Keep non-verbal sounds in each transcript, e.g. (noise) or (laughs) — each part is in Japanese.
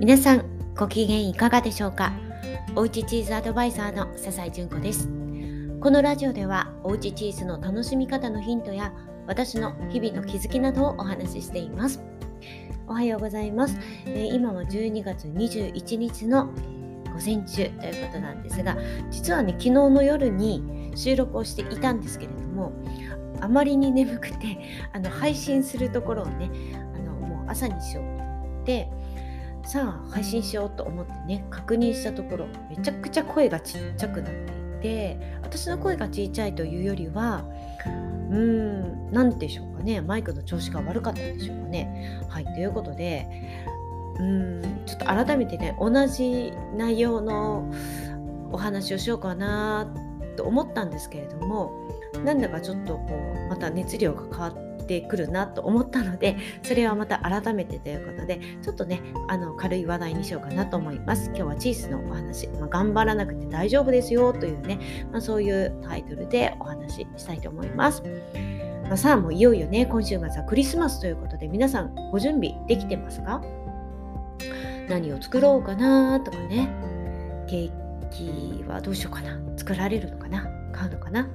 皆さんご機嫌いかがでしょうか？おうちチーズアドバイザーの笹井純子です。このラジオではおうちチーズの楽しみ方のヒントや私の日々の気づきなどをお話ししています。おはようございます、えー、今は12月21日の午前中ということなんですが実はね昨日の夜に収録をしていたんですけれどもあまりに眠くてあの配信するところをねあのもう朝にしようと思ってさあ配信しようと思ってね確認したところめちゃくちゃ声がちっちゃくなっていて私の声がちっちゃいというよりはうーん何でしょうかねマイクの調子が悪かったんでしょうかね。はいということでうーんちょっと改めてね同じ内容のお話をしようかなと思ったんですけれどもなんだかちょっとこうまた熱量が変わっててくるなと思ったのでそれはまた改めてということでちょっとねあの軽い話題にしようかなと思います。今日はチーズのお話、まあ、頑張らなくて大丈夫ですよというね、まあ、そういうタイトルでお話ししたいと思います。まあ、さあもういよいよね今週末はクリスマスということで皆さんご準備できてますか？何を作ろうかなとかねケーキはどうしようかな。作られるのかな。買うのかな。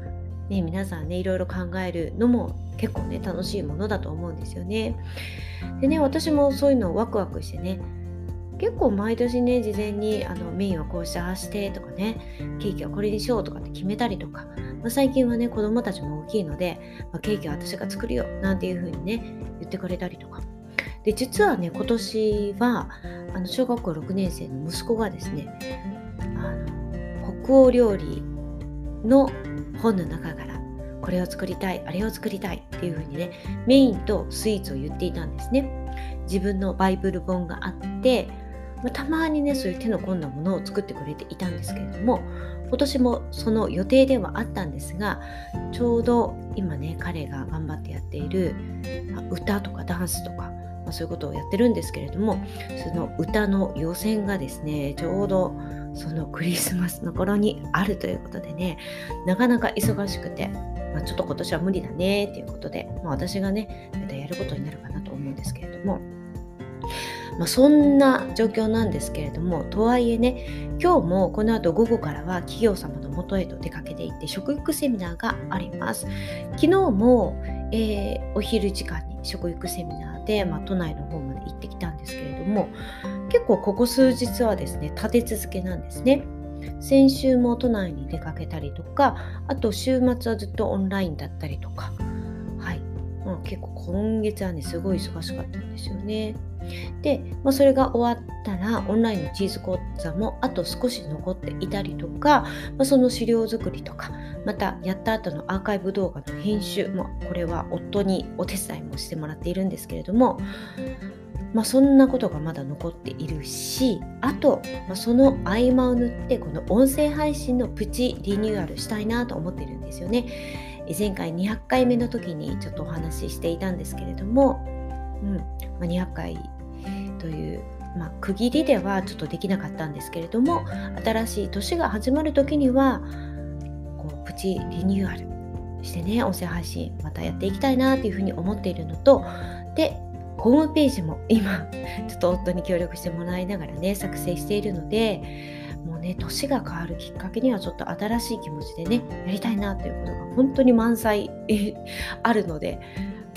ね、皆さんねいろいろ考えるのも結構ね楽しいものだと思うんですよね。でね私もそういうのをワクワクしてね結構毎年ね事前にあのメインはこうしてああしてとかねケーキはこれにしようとかって決めたりとか、まあ、最近はね子供たちも大きいので、まあ、ケーキは私が作るよなんていう風にね言ってくれたりとか。で実はね今年はあの小学校6年生の息子がですねあの北欧料理の本の中からこれを作りたいあれを作りたいっていう風にねメインとスイーツを言っていたんですね。自分のバイブル本があってま、たまにねそういう手の込んだものを作ってくれていたんですけれども今年もその予定ではあったんですがちょうど今ね彼が頑張ってやっている、歌とかダンスとか、そういうことをやってるんですけれどもその歌の予選がですねちょうどそのクリスマスの頃にあるということでねなかなか忙しくて、まあ、ちょっと今年は無理だねっていうことで、まあ、私がねまたやることになるかなと思うんですけれども。まあ、そんな状況なんですけれどもとはいえね今日もこの後午後からは企業様のもとへと出かけていって食育セミナーがあります昨日も、えー、お昼時間に食育セミナーで、まあ、都内の方まで行ってきたんですけれども結構ここ数日はですね立て続けなんですね。先週も都内に出かけたりとかあと週末はずっとオンラインだったりとか、まあ、結構今月はねすごい忙しかったんですよね。で、まあ、それが終わったらオンラインのチーズ講座もあと少し残っていたりとか、まあ、その資料作りとかまたやった後のアーカイブ動画の編集もこれは夫にお手伝いもしてもらっているんですけれどもまあ、そんなことがまだ残っているしあと、まあ、その合間を縫ってこの音声配信のプチリニューアルしたいなと思ってるんですよね。前回200回目の時にちょっとお話ししていたんですけれども、うん、200回という、まあ、区切りではちょっとできなかったんですけれども新しい年が始まる時にはこうプチリニューアルしてね音声配信またやっていきたいなというふうに思っているのとでホームページも今ちょっと夫に協力してもらいながらね作成しているのでもうね年が変わるきっかけにはちょっと新しい気持ちでねやりたいなということが本当に満載 (laughs) あるので、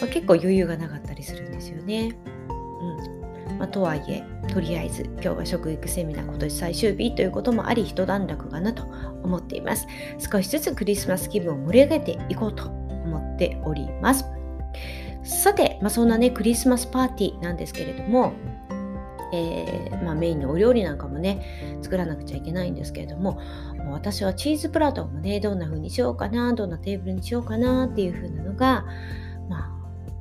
まあ、結構余裕がなかったりするんですよね。うん。まあ、とはいえとりあえず今日は食育セミナー今年最終日ということもあり一段落かなと思っています。少しずつクリスマス気分を盛り上げていこうと思っております。さて、まあ、そんなねクリスマスパーティーなんですけれども、えー、まあ、メインのお料理なんかもね作らなくちゃいけないんですけれどももう私はチーズプラトンもねどんな風にしようかなどんなテーブルにしようかなっていう風なのが、ま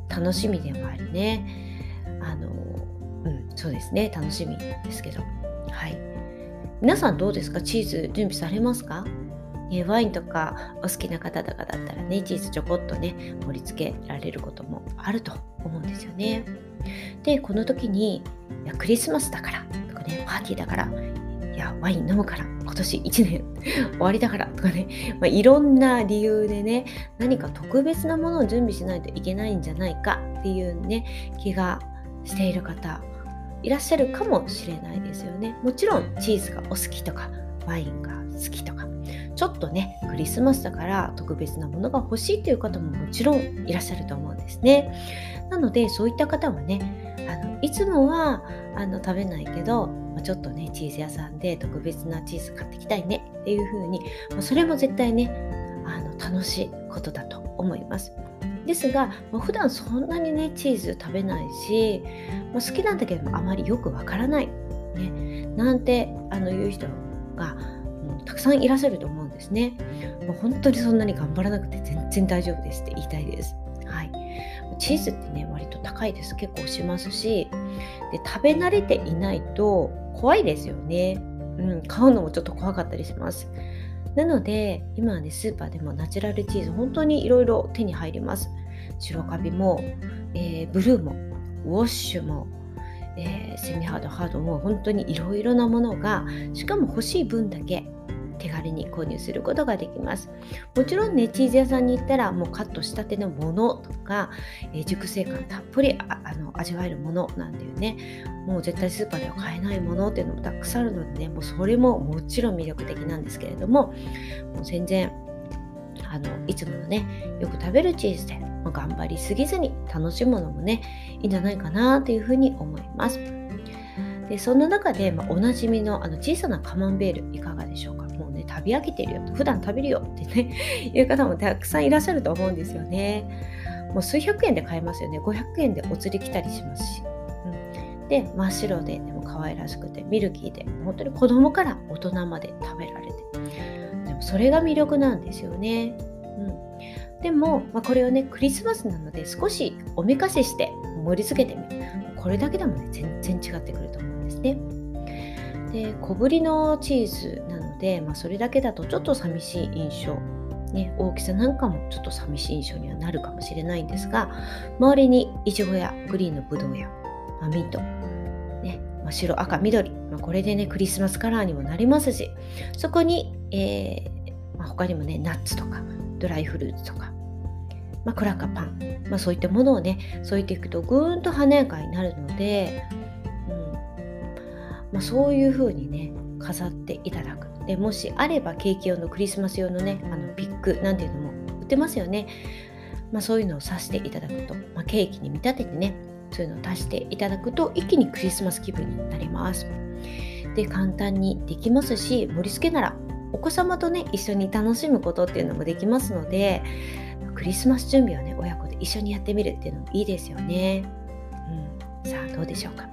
あ、楽しみでもありね。あのうんそうですね。楽しみですけど。はい。皆さんどうですか？チーズ準備されますか？ね、ワインとかお好きな方とかだったらねチーズちょこっとね盛り付けられることもあると思うんですよね。でこの時にいやクリスマスだからとかねパーティーだからいやワイン飲むから今年1年 (laughs) 終わりだからとかね、まあ、いろんな理由でね何か特別なものを準備しないといけないんじゃないかっていうね気がしている方いらっしゃるかもしれないですよね。もちろんチーズがお好きとかワインが好きとかちょっとねクリスマスだから特別なものが欲しいという方ももちろんいらっしゃると思うんですね。なのでそういった方はねあのいつもはあの食べないけど、まあ、ちょっとねチーズ屋さんで特別なチーズ買ってきたいねっていう風に、まあ、それも絶対ねあの楽しいことだと思います。ですが、まあ、普段そんなにねチーズ食べないし、まあ、好きなんだけどあまりよくわからない、ね、なんてあのいう人が、くさんいらっしゃると思うんですね。もう本当にそんなに頑張らなくて全然大丈夫ですって言いたいです。はい、チーズってね割と高いです結構しますしで食べ慣れていないと怖いですよね。うん、買うのもちょっと怖かったりします。なので今はねスーパーでもナチュラルチーズ本当にいろいろ手に入ります白カビも、えー、ブルーもウォッシュも、えー、セミハードハードも本当にいろいろなものがしかも欲しい分だけ手軽に購入することができます。もちろんねチーズ屋さんに行ったらもうカットしたてのものとか、えー、熟成感たっぷりあの味わえるものなんていうね。もう絶対スーパーでは買えないものっていうのもたくさんあるのでねもうそれももちろん魅力的なんですけれどももう全然あのいつものねよく食べるチーズで、ま、頑張りすぎずに楽しむのもねいいんじゃないかなというふうに思います。でそんな中で、まあ、おなじみのあの小さなカマンベールいかがでしょうか？食べ飽きてるよ。普段食べるよってね (laughs) いう方もたくさんいらっしゃると思うんですよね。もう数百円で買えますよね。500円でお釣り来たりしますし、うん、で真っ白ででも可愛らしくてミルキーで本当に子供から大人まで食べられて。でもそれが魅力なんですよね、うん、でも、まあ、これをねクリスマスなので少しおめかしして盛り付けてみる。これだけでもね全然違ってくると思うんですね。で小ぶりのチーズなので、まあ、それだけだとちょっと寂しい印象。ね、大きさなんかもちょっと寂しい印象にはなるかもしれないんですが周りにイチゴやグリーンのブドウや、まあ、ミント、ねまあ、白赤緑、まあ、これでねクリスマスカラーにもなりますしそこに、えーま、他にもねナッツとかドライフルーツとか、まあ、クラッカーパン、まあ、そういったものをね添えていくとぐーんと華やかになるので、うんまあ、そういう風にね飾っていただく。でもしあればケーキ用のクリスマス用のねあのピックなんていうのも売ってますよね、まあ、そういうのを刺していただくと、まあ、ケーキに見立ててねそういうのを足していただくと一気にクリスマス気分になります。で簡単にできますし盛り付けならお子様とね一緒に楽しむことっていうのもできますのでクリスマス準備をね親子で一緒にやってみるっていうのもいいですよね、うん、さあどうでしょうか。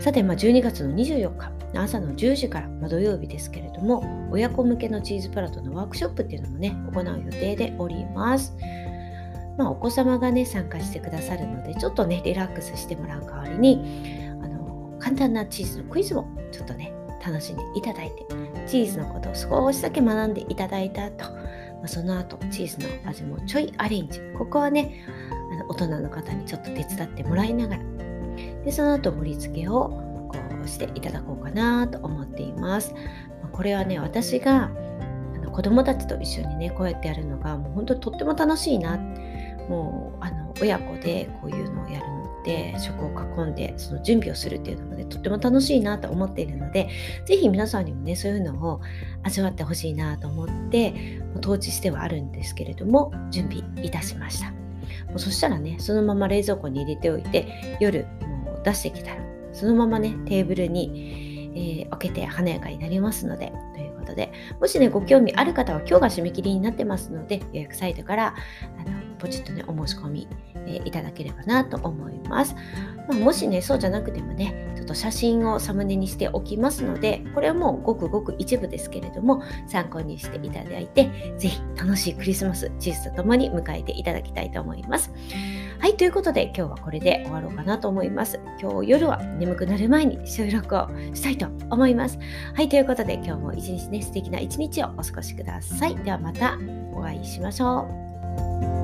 さて、まあ、12月の24日。朝の10時から、まあ、土曜日ですけれども親子向けのチーズプラトのワークショップっていうのもね行う予定でおります。まあ、お子様がね参加してくださるのでちょっとねリラックスしてもらう代わりにあの簡単なチーズのクイズをちょっとね楽しんでいただいてチーズのことを少しだけ学んでいただいた後、まあ、その後チーズの味もちょいアレンジ。ここはねあの大人の方にちょっと手伝ってもらいながら。でその後盛り付けをしていただこうかなと思っています。これはね私があの子供たちと一緒にねこうやってやるのがもう本当にとっても楽しいなもうあの親子でこういうのをやるのって食を囲んでその準備をするっていうのもねとっても楽しいなと思っているので是非皆さんにもねそういうのを味わってほしいなと思って当時してはあるんですけれども準備いたしました。もうそしたらねそのまま冷蔵庫に入れておいて夜もう出してきたらそのままねテーブルに、えー、置けて華やかになりますのでということでもしねご興味ある方は今日が締め切りになってますので予約サイトからあのポチッとねお申し込み、え、いただければなと思います、まあ、もしねそうじゃなくてもねちょっと写真をサムネにしておきますのでこれはもうごくごく一部ですけれども参考にしていただいて是非楽しいクリスマスチーズとともに迎えていただきたいと思いますはい、ということで今日はこれで終わろうかなと思います。今日夜は眠くなる前に収録をしたいと思います。はい、ということで今日も一日ね、素敵な一日をお過ごしください。ではまたお会いしましょう。